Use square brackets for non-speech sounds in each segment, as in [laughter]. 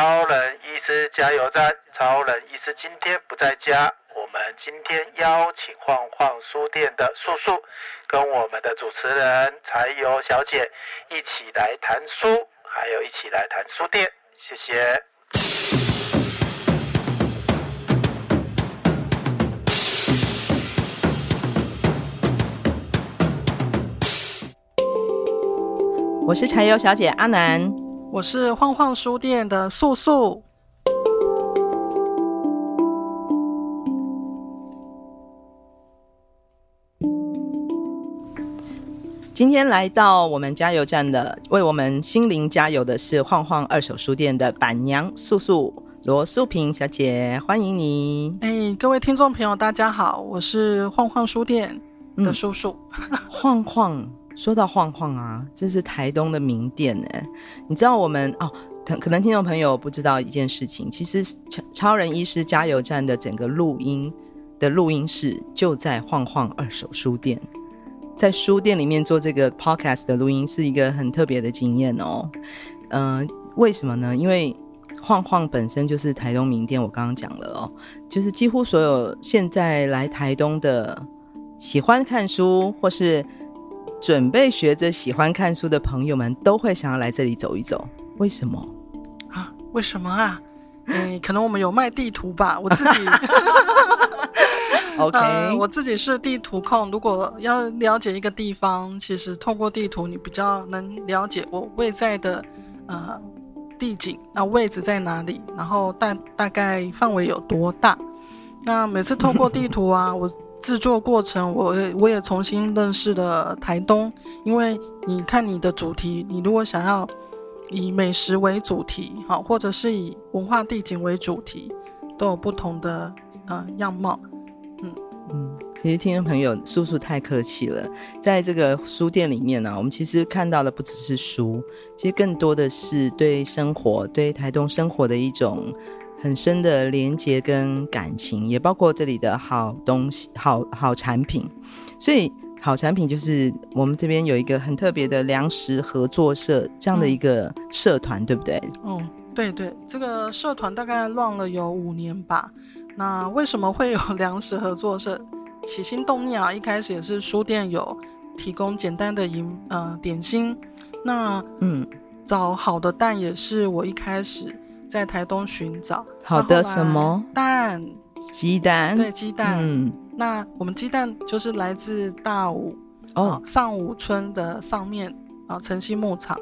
超人医师加油站，超人医师今天不在家。我们今天邀请晃晃书店的素素，跟我们的主持人柴油小姐一起来谈书，还有一起来谈书店。谢谢。我是柴油小姐阿南，我是晃晃书店的素素。今天来到我们加油站的，为我们心灵加油的是晃晃二手书店的板娘素素罗素萍小姐，欢迎你！哎，各位听众朋友，大家好，我是晃晃书店的素素。嗯、晃晃，说到晃晃啊，这是台东的名店哎，你知道我们哦，可能听众朋友不知道一件事情，其实超超人医师加油站的整个录音的录音室就在晃晃二手书店。在书店里面做这个 podcast 的录音是一个很特别的经验哦。嗯、呃，为什么呢？因为晃晃本身就是台东名店，我刚刚讲了哦，就是几乎所有现在来台东的喜欢看书或是准备学着喜欢看书的朋友们，都会想要来这里走一走。为什么啊？为什么啊？嗯，[laughs] 可能我们有卖地图吧，[laughs] 我自己。OK，、呃、我自己是地图控。如果要了解一个地方，其实透过地图，你比较能了解我位在的呃地景，那位置在哪里，然后大大概范围有多大。那每次透过地图啊，我制作过程，我我也重新认识了台东。因为你看你的主题，你如果想要以美食为主题，好，或者是以文化地景为主题，都有不同的呃样貌。嗯嗯，其实听众朋友，叔叔太客气了。在这个书店里面呢、我们其实看到的不只是书，其实更多的是对生活、对台东生活的一种很深的连接跟感情，也包括这里的好东西、好好产品。所以，好产品就是我们这边有一个很特别的粮食合作社这样的一个社团，嗯、对不对？哦，对对，这个社团大概乱了有五年吧。那为什么会有 [laughs] 粮食合作社？起心动念啊，一开始也是书店有提供简单的饮呃点心。那嗯，找好的蛋也是我一开始在台东寻找。好的什么蛋？鸡蛋。对，鸡蛋。嗯。那我们鸡蛋就是来自大武哦、呃、上武村的上面啊晨曦牧场。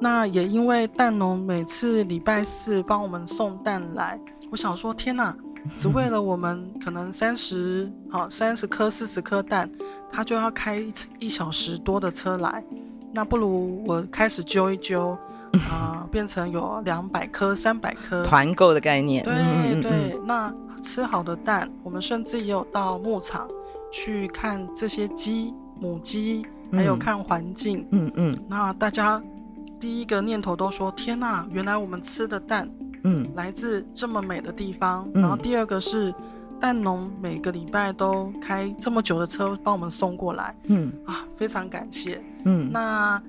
那也因为蛋农每次礼拜四帮我们送蛋来，我想说天哪！只为了我们可能 [laughs] 三十好三十颗四十颗蛋，他就要开一一小时多的车来，那不如我开始揪一揪啊、呃，变成有两百颗三百颗团购的概念。对对，那吃好的蛋，我们甚至也有到牧场去看这些鸡母鸡，还有看环境。嗯嗯，那大家第一个念头都说：天哪，原来我们吃的蛋。嗯，来自这么美的地方。嗯、然后第二个是蛋农每个礼拜都开这么久的车帮我们送过来。嗯啊，非常感谢。嗯，那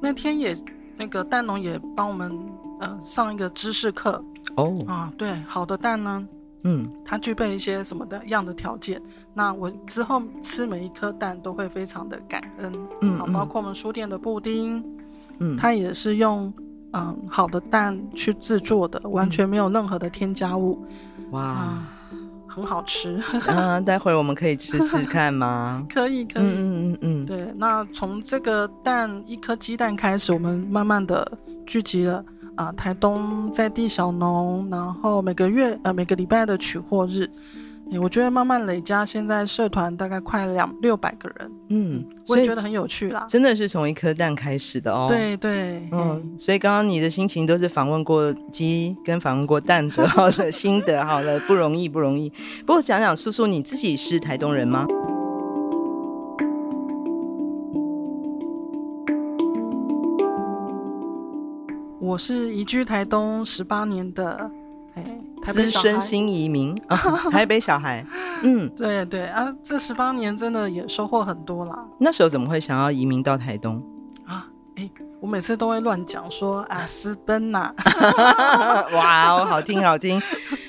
那天也那个蛋农也帮我们呃上一个知识课。哦啊，对，好的蛋呢，嗯，它具备一些什么的样的条件。那我之后吃每一颗蛋都会非常的感恩。嗯，好，包括我们书店的布丁，嗯，它也是用。嗯，好的蛋去制作的，完全没有任何的添加物。哇，很好吃。嗯，待会儿我们可以吃吃看吗？[laughs] 可以，可以。嗯嗯嗯嗯。对，那从这个蛋一颗鸡蛋开始，我们慢慢的聚集了啊、呃，台东在地小农，然后每个月呃每个礼拜的取货日。我觉得慢慢累加，现在社团大概快两六百个人，嗯，我也觉得很有趣啦。真的是从一颗蛋开始的哦。对对，嗯，所以刚刚你的心情都是访问过鸡跟访问过蛋得到的 [laughs] 心得，好了，不容易不容易。不过讲讲素素，你自己是台东人吗？我是移居台东十八年的。资深新移民，啊，[laughs] 台北小孩，[laughs] 嗯，对对啊，这十八年真的也收获很多啦。那时候怎么会想要移民到台东啊？哎，我每次都会乱讲说啊，[laughs] 私奔呐，啊，哇，哦，好听好听，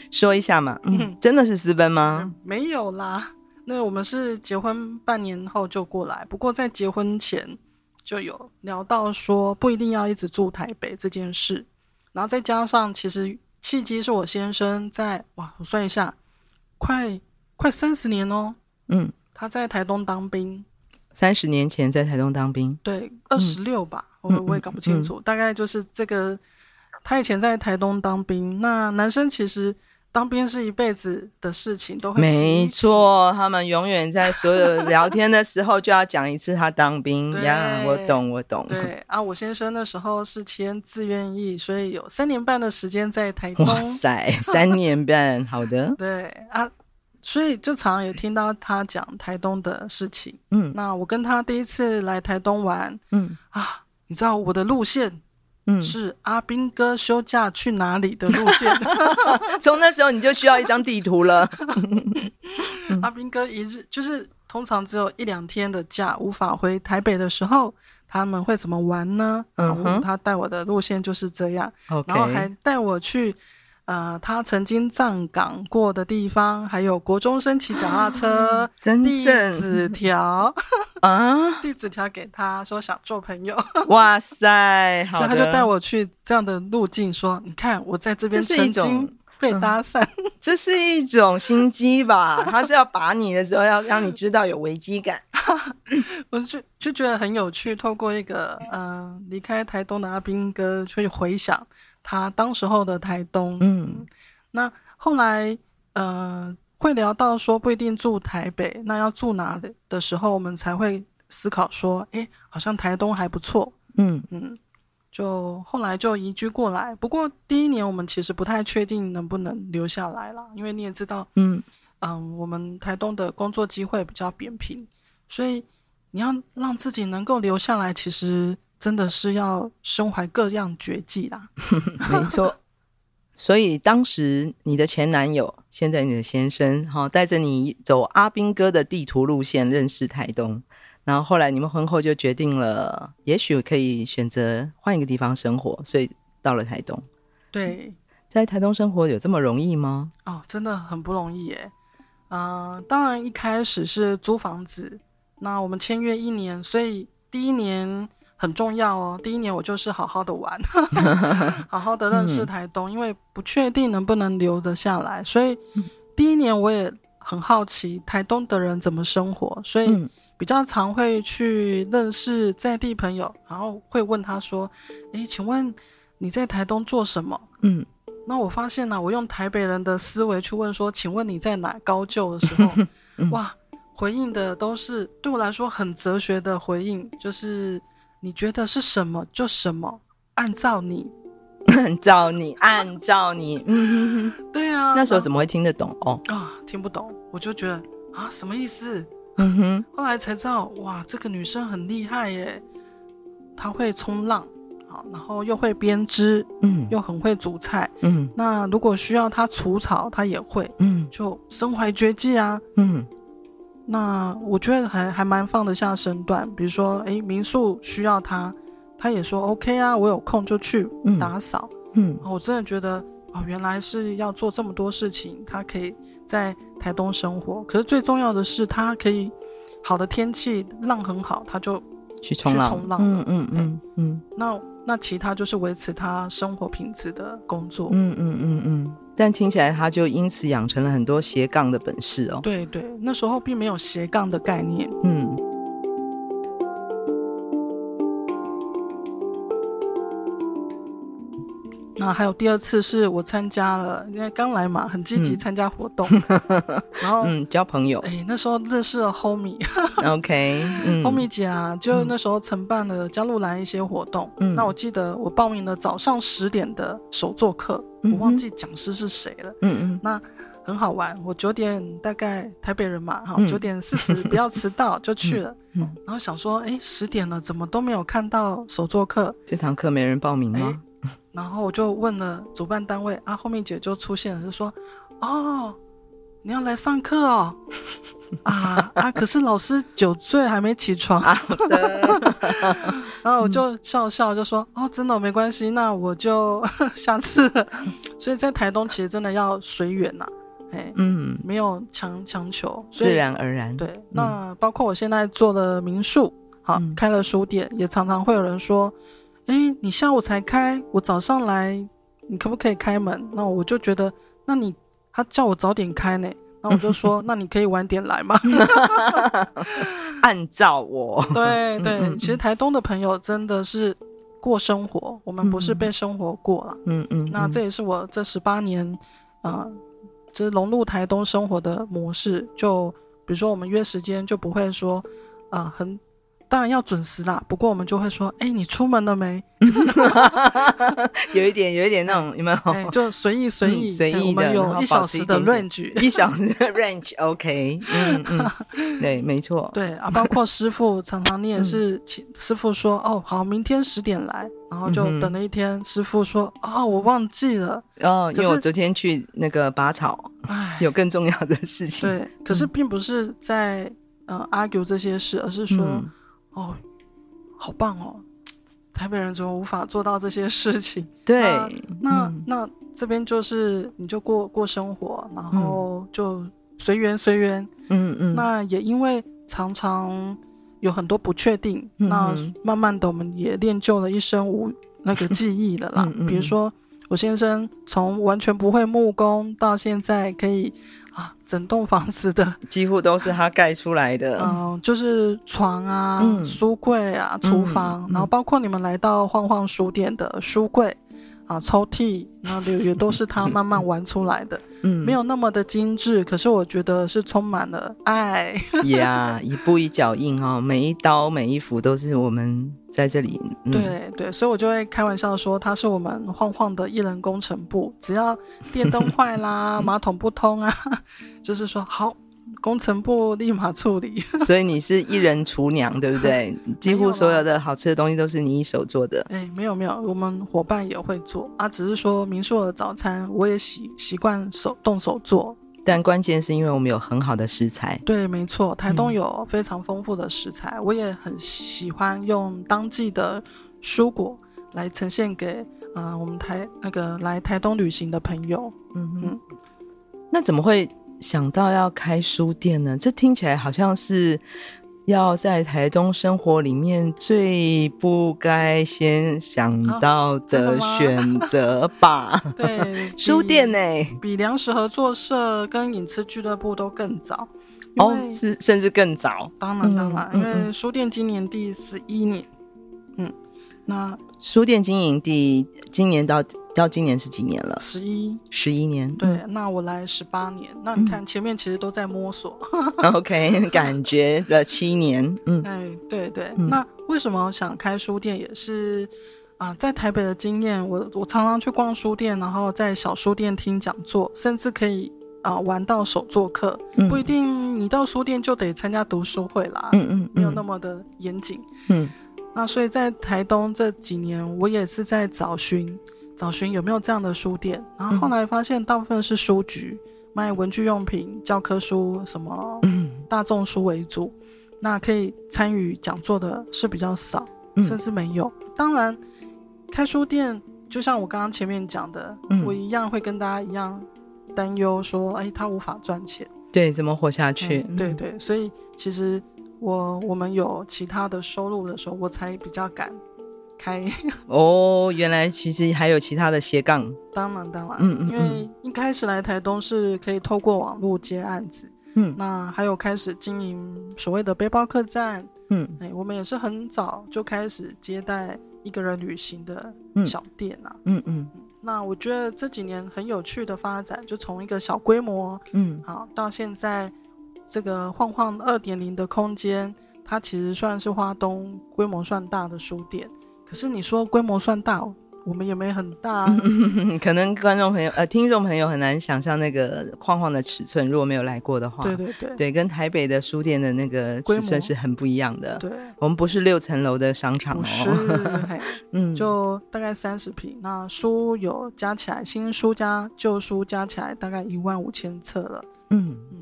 说一下嘛，嗯，真的是私奔吗？嗯，没有啦，那我们是结婚半年后就过来，不过在结婚前就有聊到说不一定要一直住台北这件事，然后再加上其实。契机是我先生在哇，我算一下，快快三十年哦。嗯，他在台东当兵，三十年前在台东当兵，对，二十六吧，嗯、我我也搞不清楚，嗯嗯、大概就是这个。他以前在台东当兵，那男生其实。当兵是一辈子的事情，都会没错。他们永远在所有聊天的时候就要讲一次他当兵 [laughs] 呀。我懂，我懂。对啊，我先生那时候是签自愿役，所以有三年半的时间在台东。哇塞，三年半，好的。[laughs] 对啊，所以就常常也听到他讲台东的事情。嗯，那我跟他第一次来台东玩，嗯啊，你知道我的路线。嗯，是阿兵哥休假去哪里的路线？[laughs] 从那时候你就需要一张地图了。[laughs] 阿兵哥一日就是通常只有一两天的假，无法回台北的时候，他们会怎么玩呢？嗯哼，他带我的路线就是这样，然后还带我去。呃，他曾经站岗过的地方，还有国中生骑脚踏车，真递纸条啊，[laughs] 递纸条给他说想做朋友。[laughs] 哇塞，好，[laughs] 所以他就带我去这样的路径，说你看我在这边曾经被搭讪，这是一种心机吧？他是要把你的时候要让你知道有危机感，我就就觉得很有趣。透过一个嗯离开台东的阿兵哥去回想。他当时候的台东，嗯，那后来，呃，会聊到说不一定住台北，那要住哪里的时候，我们才会思考说，哎，好像台东还不错，嗯嗯，就后来就移居过来。不过第一年我们其实不太确定能不能留下来啦，因为你也知道，嗯嗯，我们台东的工作机会比较扁平，所以你要让自己能够留下来，其实。真的是要身怀各样绝技啦，[laughs] 没错。所以当时你的前男友，现在你的先生，哈，带着你走阿兵哥的地图路线认识台东，然后后来你们婚后就决定了，也许可以选择换一个地方生活，所以到了台东。对，在台东生活有这么容易吗？哦，真的很不容易耶。嗯、呃，当然一开始是租房子，那我们签约一年，所以第一年。很重要哦，第一年我就是好好的玩，[laughs] 好好的认识台东，嗯、因为不确定能不能留得下来，所以第一年我也很好奇台东的人怎么生活，所以比较常会去认识在地朋友，然后会问他说：“诶，请问你在台东做什么？”嗯，那我发现呢、啊，我用台北人的思维去问说：“请问你在哪？高就的时候，[laughs] 嗯、哇，回应的都是对我来说很哲学的回应，就是。你觉得是什么就什么，按照你，[laughs] 按照你，按照你，嗯，[laughs] 对啊。那时候怎么会听得懂哦？啊、哦，听不懂，我就觉得啊，什么意思？嗯哼。后来才知道，哇，这个女生很厉害耶，她会冲浪，好，然后又会编织，嗯，又很会煮菜，嗯。那如果需要她除草，她也会，嗯，就身怀绝技啊，嗯。那我觉得还还蛮放得下身段，比如说，诶，民宿需要他，他也说 OK 啊，我有空就去打扫。嗯，嗯，我真的觉得哦，原来是要做这么多事情，他可以在台东生活。可是最重要的是，他可以好的天气浪很好，他就去冲浪。冲浪，嗯嗯嗯嗯。那那其他就是维持他生活品质的工作。嗯嗯嗯嗯。但听起来他就因此养成了很多斜杠的本事哦。对对，那时候并没有斜杠的概念。嗯。那还有第二次是我参加了，因为刚来嘛，很积极参加活动，嗯、[laughs] 然后嗯交朋友。哎，那时候认识了 Homie。[laughs] OK，Homie、嗯、姐啊，就那时候承办了加入来一些活动。嗯，那我记得我报名了早上十点的手作课，嗯、我忘记讲师是谁了。嗯嗯，那很好玩。我九点大概台北人嘛，哈、嗯，九点四十 [laughs] 不要迟到就去了。嗯，嗯然后想说，哎，十点了，怎么都没有看到手作课？这堂课没人报名吗？然后我就问了主办单位啊，后面姐就出现了，就说：“哦，你要来上课哦，[laughs] 啊啊！可是老师酒醉还没起床。啊” [laughs] 然后我就笑笑就说：“哦，真的没关系，那我就 [laughs] 下次。”所以在台东其实真的要随缘呐，哎，嗯，没有强强求，自然而然。对，那包括我现在做的民宿，好，开了书店，也常常会有人说。哎，你下午才开，我早上来，你可不可以开门？那我就觉得，那你他叫我早点开呢，那我就说，[laughs] 那你可以晚点来吗？[laughs] 按照我，[laughs] 对对，其实台东的朋友真的是过生活，我们不是被生活过了。嗯嗯，那这也是我这十八年，啊、呃，就是融入台东生活的模式。就比如说我们约时间，就不会说，啊、呃，很。当然要准时啦，不过我们就会说，哎，你出门了没？[laughs] 有一点，有一点那种，有没有？就随意随意随意的，有 [laughs] 一小时的 range，一小时的 range，OK，嗯嗯，[laughs] 对，没错，对啊，包括师傅常常你也是，师傅说，哦，好，明天十点来，然后就等了一天，师傅说，哦，我忘记了，哦，因为我昨天去那个拔草，有更重要的事情，对，可是并不是在呃 argue 这些事，而是说。哦，好棒哦！台北人怎么无法做到这些事情？对，那、嗯、那，那这边就是你就过过生活，然后就随缘随缘。嗯嗯。那也因为常常有很多不确定，嗯、那慢慢的我们也练就了一身无那个技艺的啦。比如说我先生从完全不会木工到现在可以。啊，整栋房子的 [laughs] 几乎都是他盖出来的。[laughs] 嗯，就是床啊、嗯、书柜啊、厨房，嗯、然后包括你们来到晃晃书店的书柜啊、抽屉，然后也都是他慢慢玩出来的。嗯，没有那么的精致，可是我觉得是充满了爱。呀，yeah, 一步一脚印哦，每一刀每一幅都是我们在这里。嗯、对对，所以我就会开玩笑说，他是我们晃晃的艺人工程部，只要电灯坏啦、[laughs] 马桶不通啊，就是说好，工程部立马处理。[laughs] 所以你是一人厨娘，对不对？[laughs] 几乎所有的好吃的东西都是你一手做的。哎，没有没有，我们伙伴也会做啊，只是说民宿的早餐，我也习习惯手动手做。但关键是因为我们有很好的食材。对，没错，台东有非常丰富的食材，嗯、我也很喜欢用当季的蔬果来呈现给呃我们台那个来台东旅行的朋友。嗯哼嗯，那怎么会想到要开书店呢？这听起来好像是。要在台东生活里面最不该先想到的选择吧？哦、对，[laughs] 书店呢，比粮食合作社跟影吃俱乐部都更早哦，是甚至更早。当然当然，嗯、因为书店今年第十一年，嗯，嗯，那书店经营第今年到。到今年是几年了？十一，十一年。对，那我来十八年。那你看前面其实都在摸索。[laughs] [laughs] OK，感觉了七年。嗯，哎，对对。嗯、那为什么想开书店？也是啊、呃，在台北的经验，我我常常去逛书店，然后在小书店听讲座，甚至可以啊、呃、玩到手作课。嗯、不一定你到书店就得参加读书会啦。嗯，嗯嗯，没有那么的严谨。嗯，那所以在台东这几年，我也是在找寻。找寻有没有这样的书店，然后后来发现大部分是书局，嗯、卖文具用品、教科书什么大众书为主，嗯、那可以参与讲座的是比较少，嗯、甚至没有。当然，开书店就像我刚刚前面讲的，嗯、我一样会跟大家一样担忧说，哎，他无法赚钱，对，怎么活下去？嗯、对对，所以其实我我们有其他的收入的时候，我才比较敢。开。[laughs] 哦，原来其实还有其他的斜杠。当然，当然，嗯嗯，因为一开始来台东是可以透过网络接案子，嗯，那还有开始经营所谓的背包客栈，嗯，哎，我们也是很早就开始接待一个人旅行的小店啊，嗯。嗯，那我觉得这几年很有趣的发展，就从一个小规模，嗯，好到现在这个晃晃二点零的空间。它其实算是花东规模算大的书店，可是你说规模算大，我们也没很大，啊。[laughs] 可能观众朋友呃听众朋友很难想象那个晃晃的尺寸，如果没有来过的话，对对对，对，跟台北的书店的那个尺寸是很不一样的。对，我们不是六层楼的商场哦，是，[laughs] 嗯，就大概三十平，那书有加起来，新书加旧书加起来大概一万五千册了。嗯嗯，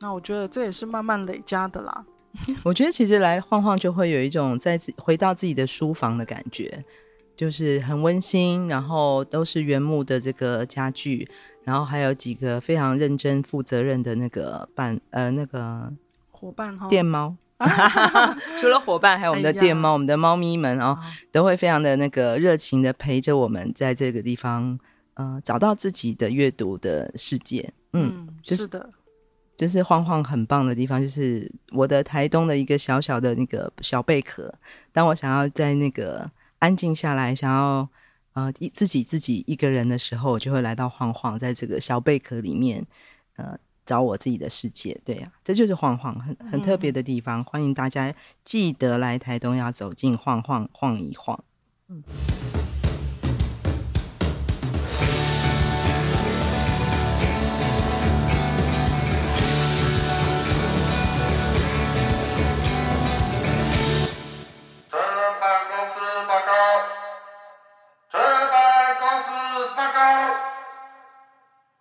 那我觉得这也是慢慢累加的啦。[laughs] 我觉得其实来晃晃就会有一种再次回到自己的书房的感觉，就是很温馨，然后都是原木的这个家具，然后还有几个非常认真负责任的那个伴呃那个伙伴哈店猫，[laughs] 除了伙伴还有我们的店猫，哎、我们的猫咪们哦，都会非常的那个热情的陪着我们在这个地方，呃，找到自己的阅读的世界。嗯，嗯就是的。就是晃晃很棒的地方，就是我的台东的一个小小的那个小贝壳。当我想要在那个安静下来，想要呃一自己自己一个人的时候，我就会来到晃晃，在这个小贝壳里面呃找我自己的世界。对呀、啊，这就是晃晃很很特别的地方。嗯、欢迎大家记得来台东，要走进晃晃晃一晃。嗯。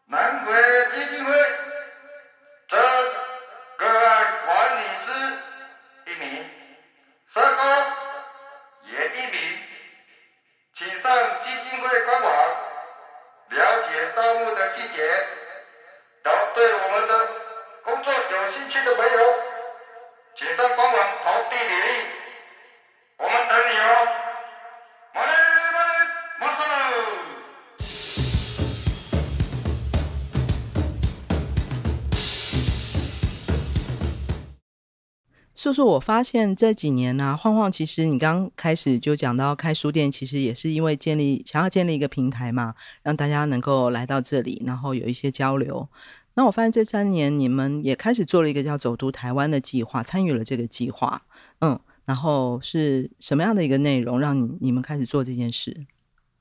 南国基金会这个案管理师一名帅哥也一名请上基金会官网了解招募的细节都对我们的工作有兴趣的朋友请上官网投递礼我们等你哦就是，我发现这几年呢、晃晃其实你刚开始就讲到开书店，其实也是因为建立想要建立一个平台嘛，让大家能够来到这里，然后有一些交流。那我发现这三年你们也开始做了一个叫“走读台湾”的计划，参与了这个计划，嗯，然后是什么样的一个内容让你你们开始做这件事？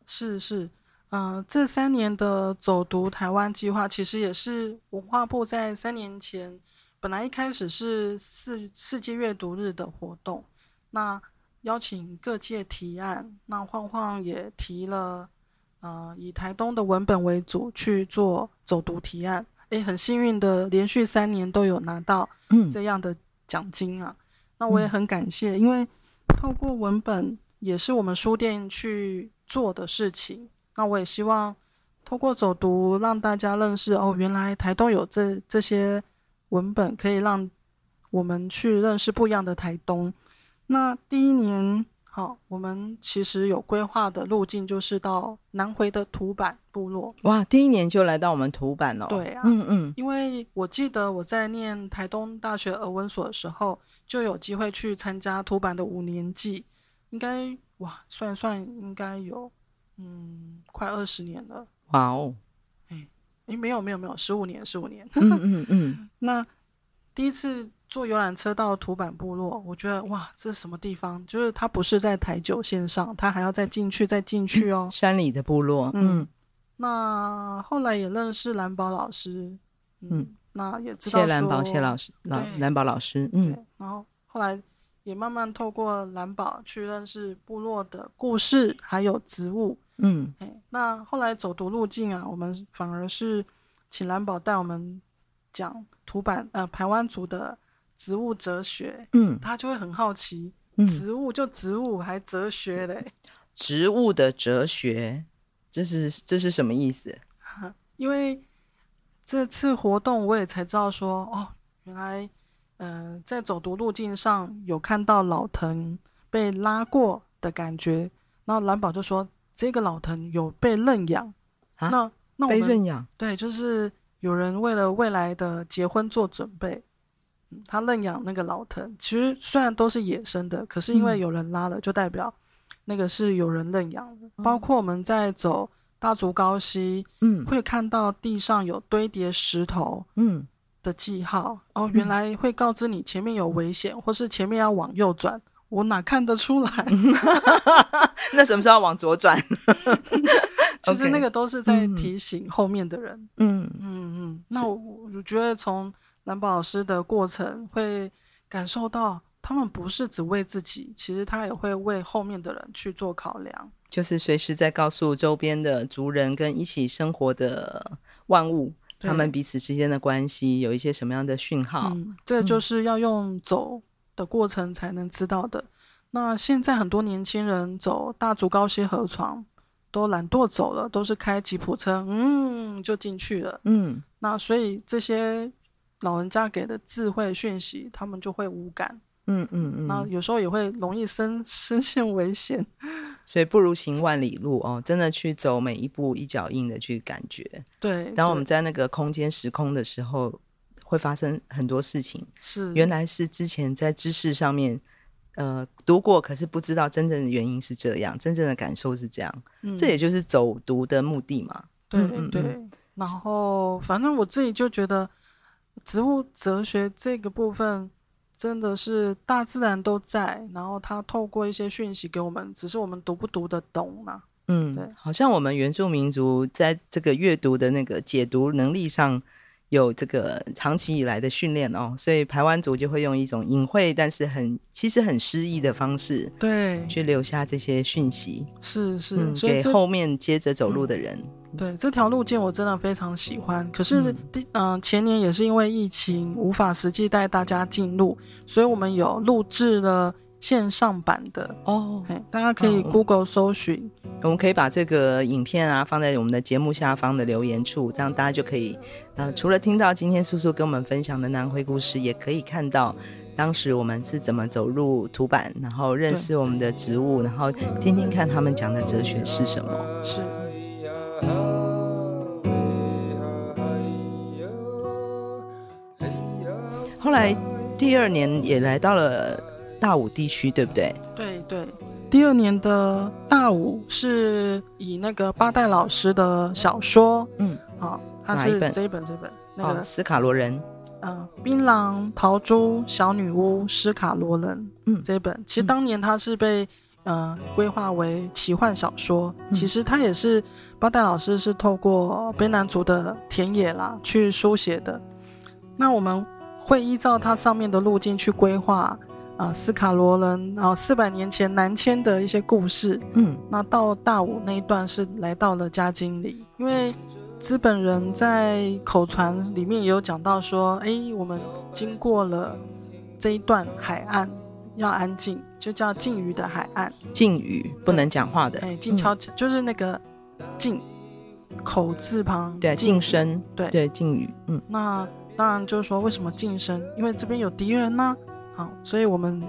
是是，嗯、这三年的“走读台湾”计划其实也是文化部在三年前。本来一开始是世世界阅读日的活动，那邀请各界提案，那晃晃也提了，呃，以台东的文本为主去做走读提案，诶，很幸运的连续三年都有拿到这样的奖金啊，嗯、那我也很感谢，因为透过文本也是我们书店去做的事情，那我也希望透过走读让大家认识哦，原来台东有这这些。文本可以让我们去认识不一样的台东。那第一年，好，我们其实有规划的路径就是到南回的土坂部落。哇，第一年就来到我们土坂哦。对啊，嗯嗯，因为我记得我在念台东大学俄文所的时候，就有机会去参加土坂的五年祭，应该哇，算算应该有嗯快二十年了。哇哦。诶，没有没有没有，十五年十五年。[laughs] 嗯嗯嗯。那第一次坐游览车到土坂部落，我觉得哇，这是什么地方？就是它不是在台九线上，它还要再进去再进去哦。山里的部落。嗯。嗯，那后来也认识蓝宝老师。嗯。嗯，那也知道。谢蓝宝，谢老师，老蓝宝老师。嗯。然后后来也慢慢透过蓝宝去认识部落的故事，还有植物。嗯，哎那后来走读路径啊，我们反而是请蓝宝带我们讲土版呃台湾族的植物哲学。嗯，他就会很好奇，植物就植物，还哲学嘞？植物的哲学，这是这是什么意思？因为这次活动我也才知道说，哦，原来呃在走读路径上有看到老藤被拉过的感觉。然后蓝宝就说：“这个老藤有被认养，啊、那那我被认养，对，就是有人为了未来的结婚做准备，嗯、他认养那个老藤。其实虽然都是野生的，可是因为有人拉了，嗯、就代表那个是有人认养的。嗯、包括我们在走大竹高溪，嗯，会看到地上有堆叠石头，嗯。的记号。嗯、哦，原来会告知你前面有危险，或是前面要往右转。”我哪看得出来？[laughs] 那什么时候要往左转？[laughs] 其实那个都是在提醒后面的人。嗯嗯嗯。那我我觉得从蓝宝老师的过程会感受到，他们不是只为自己，其实他也会为后面的人去做考量。就是随时在告诉周边的族人跟一起生活的万物，他们彼此之间的关系有一些什么样的讯号？嗯，这就是要用走。的过程才能知道的。那现在很多年轻人走大竹高溪河床都懒惰走了，都是开吉普车，嗯，就进去了。嗯，那所以这些老人家给的智慧讯息，他们就会无感。嗯嗯嗯。嗯嗯，那有时候也会容易身身 [laughs] 陷危险。[laughs] 所以不如行万里路哦，真的去走每一步一脚印的去感觉。对。当我们在那个空间时空的时候。会发生很多事情，是原来是之前在知识上面，呃，读过，可是不知道真正的原因是这样，真正的感受是这样，嗯、这也就是走读的目的嘛。对对，嗯、然后反正我自己就觉得，植物哲学这个部分真的是大自然都在，然后它透过一些讯息给我们，只是我们读不读得懂嘛。嗯，对，好像我们原住民族在这个阅读的那个解读能力上。有这个长期以来的训练哦，所以排湾族就会用一种隐晦，但是很其实很诗意的方式，对，去留下这些讯息，是是，嗯、给后面接着走路的人。嗯、对这条路径，我真的非常喜欢。可是，嗯、呃，前年也是因为疫情无法实际带大家进入，所以我们有录制了。线上版的哦，大家可以 Google 搜寻，哦，我们可以把这个影片啊放在我们的节目下方的留言处，这样大家就可以，呃，除了听到今天素素跟我们分享的南回故事，也可以看到当时我们是怎么走入土坂，然后认识我们的植物，然后听听看他们讲的哲学是什么。是。后来第二年也来到了。大武地区对不对？对对，第二年的大武是以那个八代老师的小说，嗯，好，他是这一本这本那个斯卡罗人，嗯，槟榔桃珠小女巫斯卡罗人，嗯，这一本。其实当年它是被呃规划为奇幻小说，其实它也是八代老师是透过卑南族的田野啦去书写的，那我们会依照它上面的路径去规划。啊，斯卡罗人啊，四百年前南迁的一些故事。嗯，那到大武那一段是来到了嘉金里，因为资本人在口传里面也有讲到说，哎，我们经过了这一段海岸要安静，就叫静语的海岸。静语不能讲话的，哎，静悄悄，就是那个静口字旁，对，静声，对对，静语。嗯，那当然就是说，为什么静声？因为这边有敌人呢。好，所以我们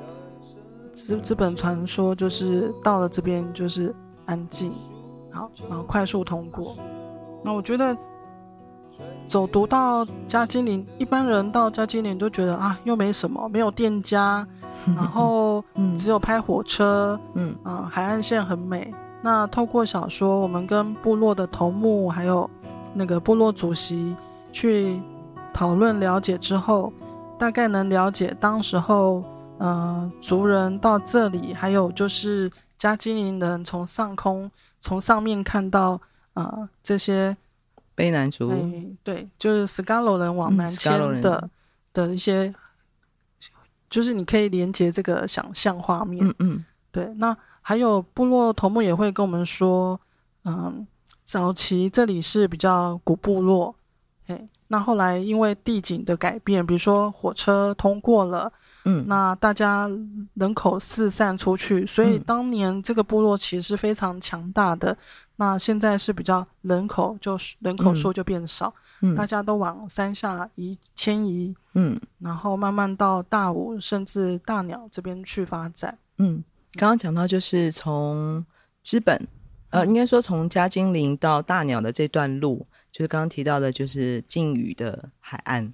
资资本传说就是到了这边就是安静，好，然后快速通过。那我觉得走读到加金陵，一般人到加金陵都觉得啊，又没什么，没有店家，[laughs] 然后只有拍火车，嗯啊，海岸线很美。那透过小说，我们跟部落的头目还有那个部落主席去讨论了解之后。大概能了解当时候，嗯、呃，族人到这里，还有就是加基林人从上空从上面看到啊、呃、这些卑南族，对，就是斯卡罗人往南迁的、嗯、的一些，就是你可以连接这个想象画面，嗯嗯，对。那还有部落头目也会跟我们说，嗯、呃，早期这里是比较古部落，嘿。那后来因为地景的改变，比如说火车通过了，嗯，那大家人口四散出去，所以当年这个部落其实是非常强大的。嗯、那现在是比较人口就是人口数就变少，嗯，大家都往山下移迁移，嗯，然后慢慢到大武甚至大鸟这边去发展，嗯，刚刚讲到就是从资本，呃，应该说从嘉金陵到大鸟的这段路，就是刚刚提到的，就是靖宇的海岸，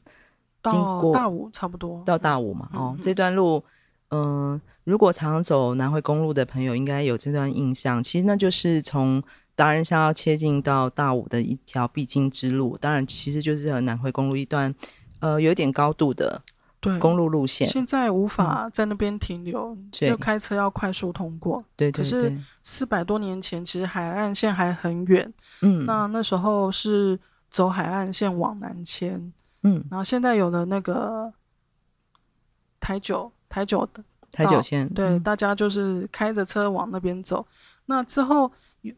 经过大武差不多到大武嘛，哦，嗯、这段路，嗯、呃，如果常走南回公路的朋友应该有这段印象，其实那就是从达人乡要切进到大武的一条必经之路，当然其实就是和南回公路一段，呃，有点高度的。对公路路线，现在无法在那边停留，嗯、就开车要快速通过。对，对，对，可是四百多年前，其实海岸线还很远。嗯，那那时候是走海岸线往南迁。嗯，然后现在有了那个台九台九的台九线，对，嗯、大家就是开着车往那边走。那之后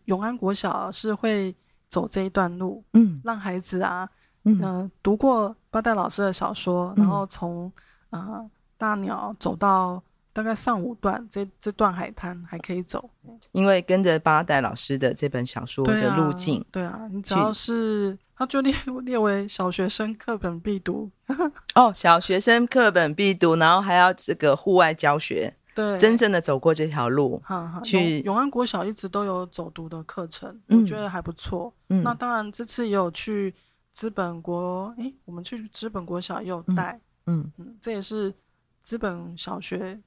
永安国小是会走这一段路，嗯，让孩子啊。嗯、呃，读过八代老师的小说，然后从啊、呃、大鸟走到大概上五段，这这段海滩还可以走。因为跟着八代老师的这本小说的路径，对啊，对啊，你只要是他就列列为小学生课本必读。[laughs] 哦，小学生课本必读，然后还要这个户外教学，对，真正的走过这条路，哈哈去永，永安国小一直都有走读的课程，嗯、我觉得还不错。嗯，那当然这次也有去。知本国，诶，我们去资本国小也有带，嗯。嗯，这也是资本小学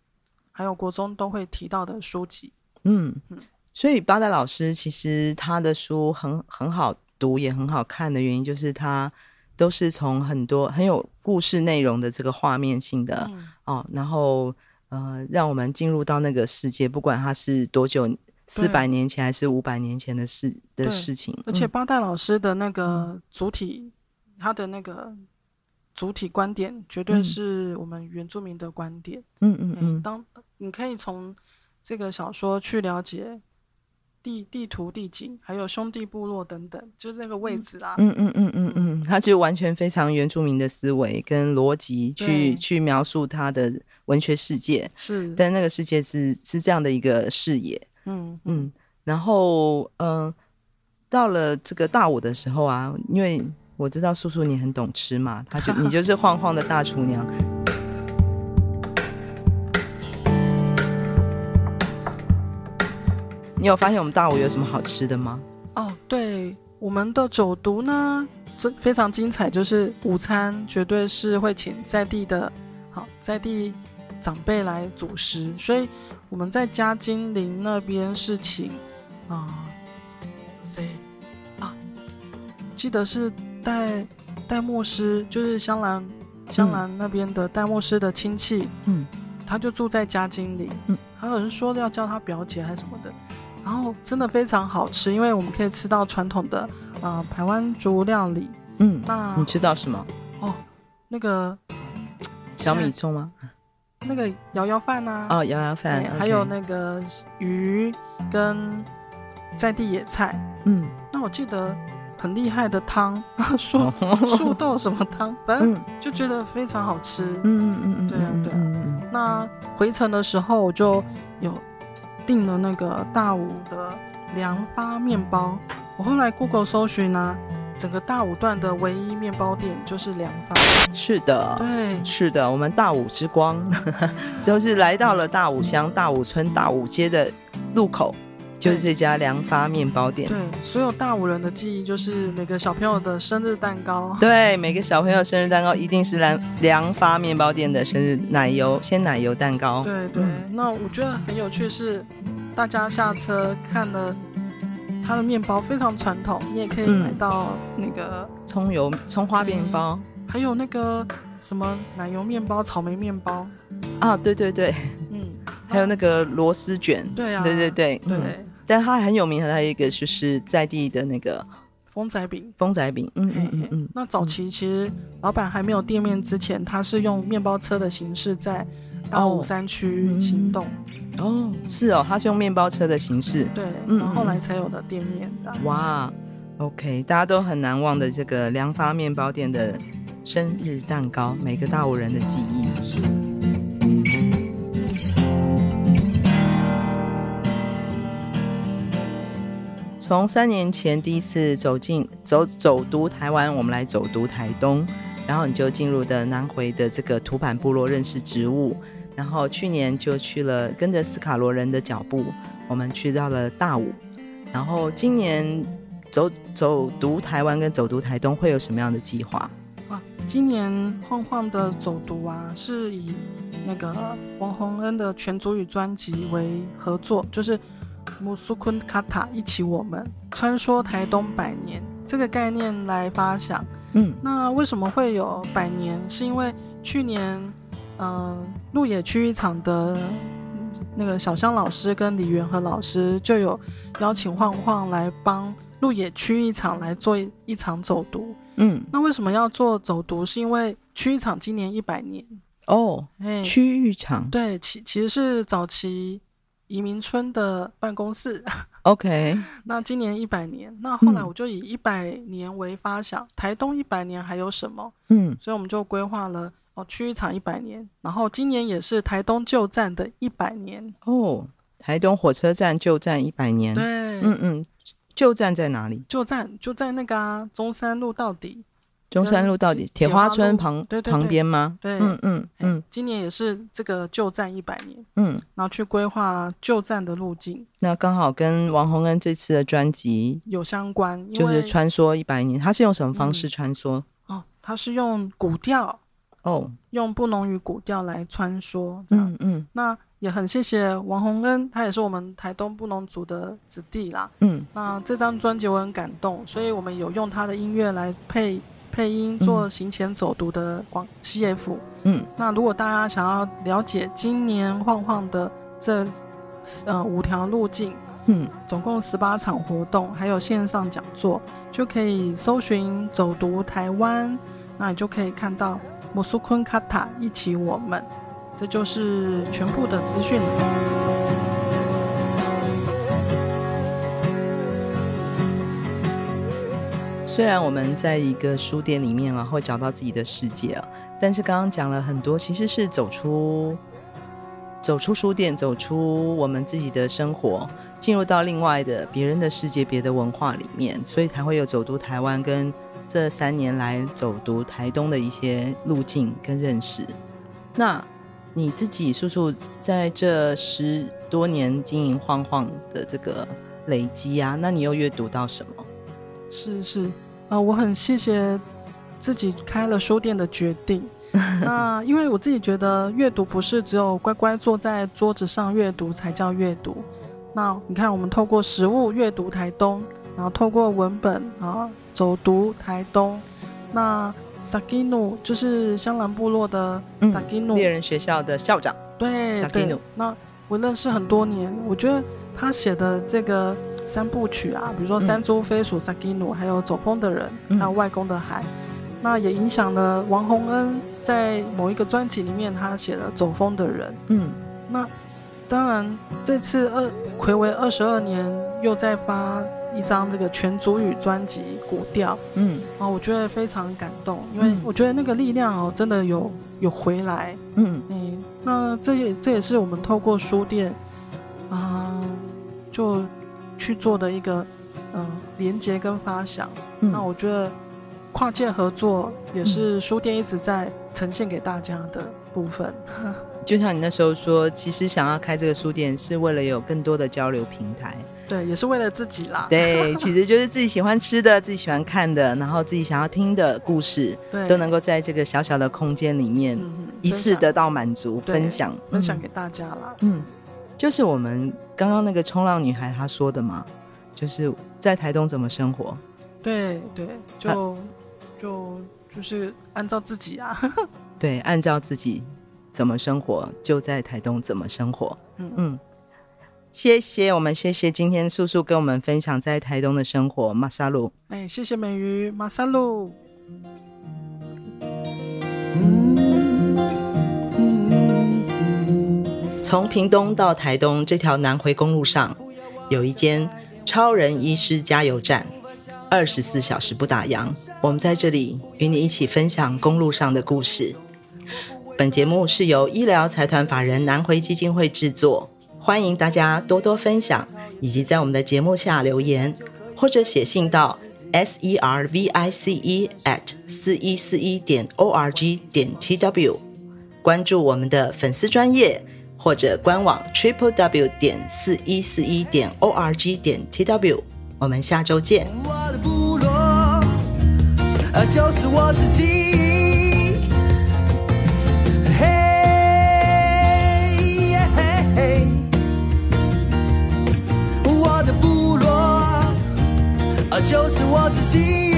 还有国中都会提到的书籍，嗯嗯，所以八代老师其实他的书很很好读，也很好看的原因，就是他都是从很多很有故事内容的这个画面性的、嗯、哦，然后呃，让我们进入到那个世界，不管他是多久。四百年前还是五百年前的事的事情，而且八代老师的那个主体，嗯、他的那个主体观点，绝对是我们原住民的观点。嗯嗯嗯，当你可以从这个小说去了解地地图地景，还有兄弟部落等等，就是那个位置啦。嗯嗯嗯嗯嗯，他就完全非常原住民的思维跟逻辑去去描述他的文学世界。是，但那个世界是是这样的一个视野。嗯嗯，然后嗯、呃，到了这个大午的时候啊，因为我知道叔叔你很懂吃嘛，他就你就是晃晃的大厨娘。你有发现我们大午有什么好吃的吗？哦，对，我们的走读呢，这非常精彩，就是午餐绝对是会请在地的，好在地长辈来主食，所以。我们在嘉金陵那边是请啊谁啊？记得是戴戴牧师，就是香兰香兰那边的戴牧师的亲戚，嗯，他就住在嘉金陵，嗯，还有人说要叫他表姐还是什么的，然后真的非常好吃，因为我们可以吃到传统的呃台湾族料理，嗯，那你知道什么？哦，那个小米粥吗？那个摇摇饭啊，哦，摇摇饭，还有那个鱼跟在地野菜，嗯，那我记得很厉害的汤，[laughs] 树树豆什么汤，[laughs] 反正就觉得非常好吃，嗯嗯嗯嗯，对啊对啊。嗯、那回程的时候我就有订了那个大武的凉发面包，我后来 Google 搜寻呢、啊。整个大武段的唯一面包店就是良发，是的，对，是的，我们大武之光，[laughs] 就是来到了大武乡大武村大武街的路口，就是这家良发面包店。对，所有大五人的记忆就是每个小朋友的生日蛋糕。对，每个小朋友生日蛋糕一定是良良发面包店的生日奶油鲜奶油蛋糕。对对，嗯、那我觉得很有趣是，大家下车看了。它的面包非常传统，你也可以买到那个葱油葱花面包，还有那个什么奶油面包、草莓面包。啊，对对对，嗯，还有那个螺丝卷，对啊，对对对。对，但它很有名的，还有一个就是在地的那个蜂仔饼，蜂仔饼，嗯嗯嗯嗯。那早期其实老板还没有店面之前，他是用面包车的形式在大武山区行动。哦，是哦，它是用面包车的形式，对，然后后来才有的店面的。哇，OK，大家都很难忘的这个良发面包店的生日蛋糕，每个大武人的记忆。是。从三年前第一次走进走走读台湾，我们来走读台东，然后你就进入的南回的这个土坂部落认识植物。然后去年就去了，跟着斯卡罗人的脚步，我们去到了大武。然后今年走走读台湾跟走读台东会有什么样的计划？哇，今年晃晃的走读啊，是以那个王洪恩的全族语专辑为合作，就是木苏坤卡塔一起我们穿梭台东百年这个概念来发想。嗯，那为什么会有百年？是因为去年，嗯、呃，鹿野区一场的那个小香老师跟李元和老师就有。邀请晃晃来帮鹿野区一场来做一场走读。嗯，那为什么要做走读？是因为区域场今年一百年哦。哎，区域场对，其其实是早期移民村的办公室。[laughs] OK，那今年一百年，那后来我就以一百年为发想，嗯、台东一百年还有什么？嗯，所以我们就规划了哦，区域场一百年，然后今年也是台东旧站的一百年哦。台东火车站旧站一百年，对，嗯嗯，旧站在哪里？旧站就在那个啊，中山路到底，中山路到底，铁花村旁旁边吗？对，嗯嗯嗯，今年也是这个旧站一百年，嗯，然后去规划旧站的路径，那刚好跟王洪恩这次的专辑有相关，就是穿梭一百年，他是用什么方式穿梭？哦，他是用古调，哦，用布农语古调来穿梭，嗯嗯，那。也很谢谢王洪恩，他也是我们台东布农族的子弟啦。嗯，那这张专辑我很感动，所以我们有用他的音乐来配配音做行前走读的广 CF。嗯，那如果大家想要了解今年晃晃的这呃五条路径，嗯，总共十八场活动，还有线上讲座，就可以搜寻走读台湾，那你就可以看到姆苏坤卡塔一起我们。这就是全部的资讯。虽然我们在一个书店里面啊，会找到自己的世界啊，但是刚刚讲了很多，其实是走出走出书店，走出我们自己的生活，进入到另外的别人的世界、别的文化里面，所以才会有走读台湾跟这三年来走读台东的一些路径跟认识。那你自己叔叔在这十多年经营晃晃的这个累积啊，那你又阅读到什么？是是，呃，我很谢谢自己开了书店的决定。[laughs] 那因为我自己觉得阅读不是只有乖乖坐在桌子上阅读才叫阅读。那你看，我们透过实物阅读台东，然后透过文本啊走读台东，那。萨基努就是香兰部落的萨基努猎人学校的校长。对，萨基努。那我认识很多年，我觉得他写的这个三部曲啊，比如说《山猪飞鼠》、萨基努，还有《走风的人》，还有《外公的海》，那也影响了王洪恩在某一个专辑里面，他写了《走风的人》。嗯，那当然这次二睽违二十二年又再发。一张这个全族语专辑古调，嗯，啊，我觉得非常感动，因为我觉得那个力量哦，真的有有回来，嗯，哎，那这也这也是我们透过书店啊、呃，就去做的一个嗯、呃、连接跟发想，嗯，那我觉得跨界合作也是书店一直在呈现给大家的部分。[laughs] 就像你那时候说，其实想要开这个书店是为了有更多的交流平台。对，也是为了自己啦。对，其实就是自己喜欢吃的，自己喜欢看的，然后自己想要听的故事，对，都能够在这个小小的空间里面一次得到满足，嗯、分享分享，分享给大家啦。嗯，就是我们刚刚那个冲浪女孩她说的嘛，就是在台东怎么生活？对对，就就就是按照自己啊。[laughs] 对，按照自己怎么生活，就在台东怎么生活。嗯嗯。谢谢我们，谢谢今天素素跟我们分享在台东的生活，马萨路。哎，谢谢美鱼，马萨路。从屏东到台东这条南回公路上，有一间超人医师加油站，二十四小时不打烊。我们在这里与你一起分享公路上的故事。本节目是由医疗财团法人南回基金会制作。欢迎大家多多分享，以及在我们的节目下留言，或者写信到 s e r v i c e at 四一四一点 o r g 点 t w。关注我们的粉丝专业或者官网 triple w 点四一四一点 o r g 点 t w。我们下周见。我的部落，就是我自己。我，就是我自己。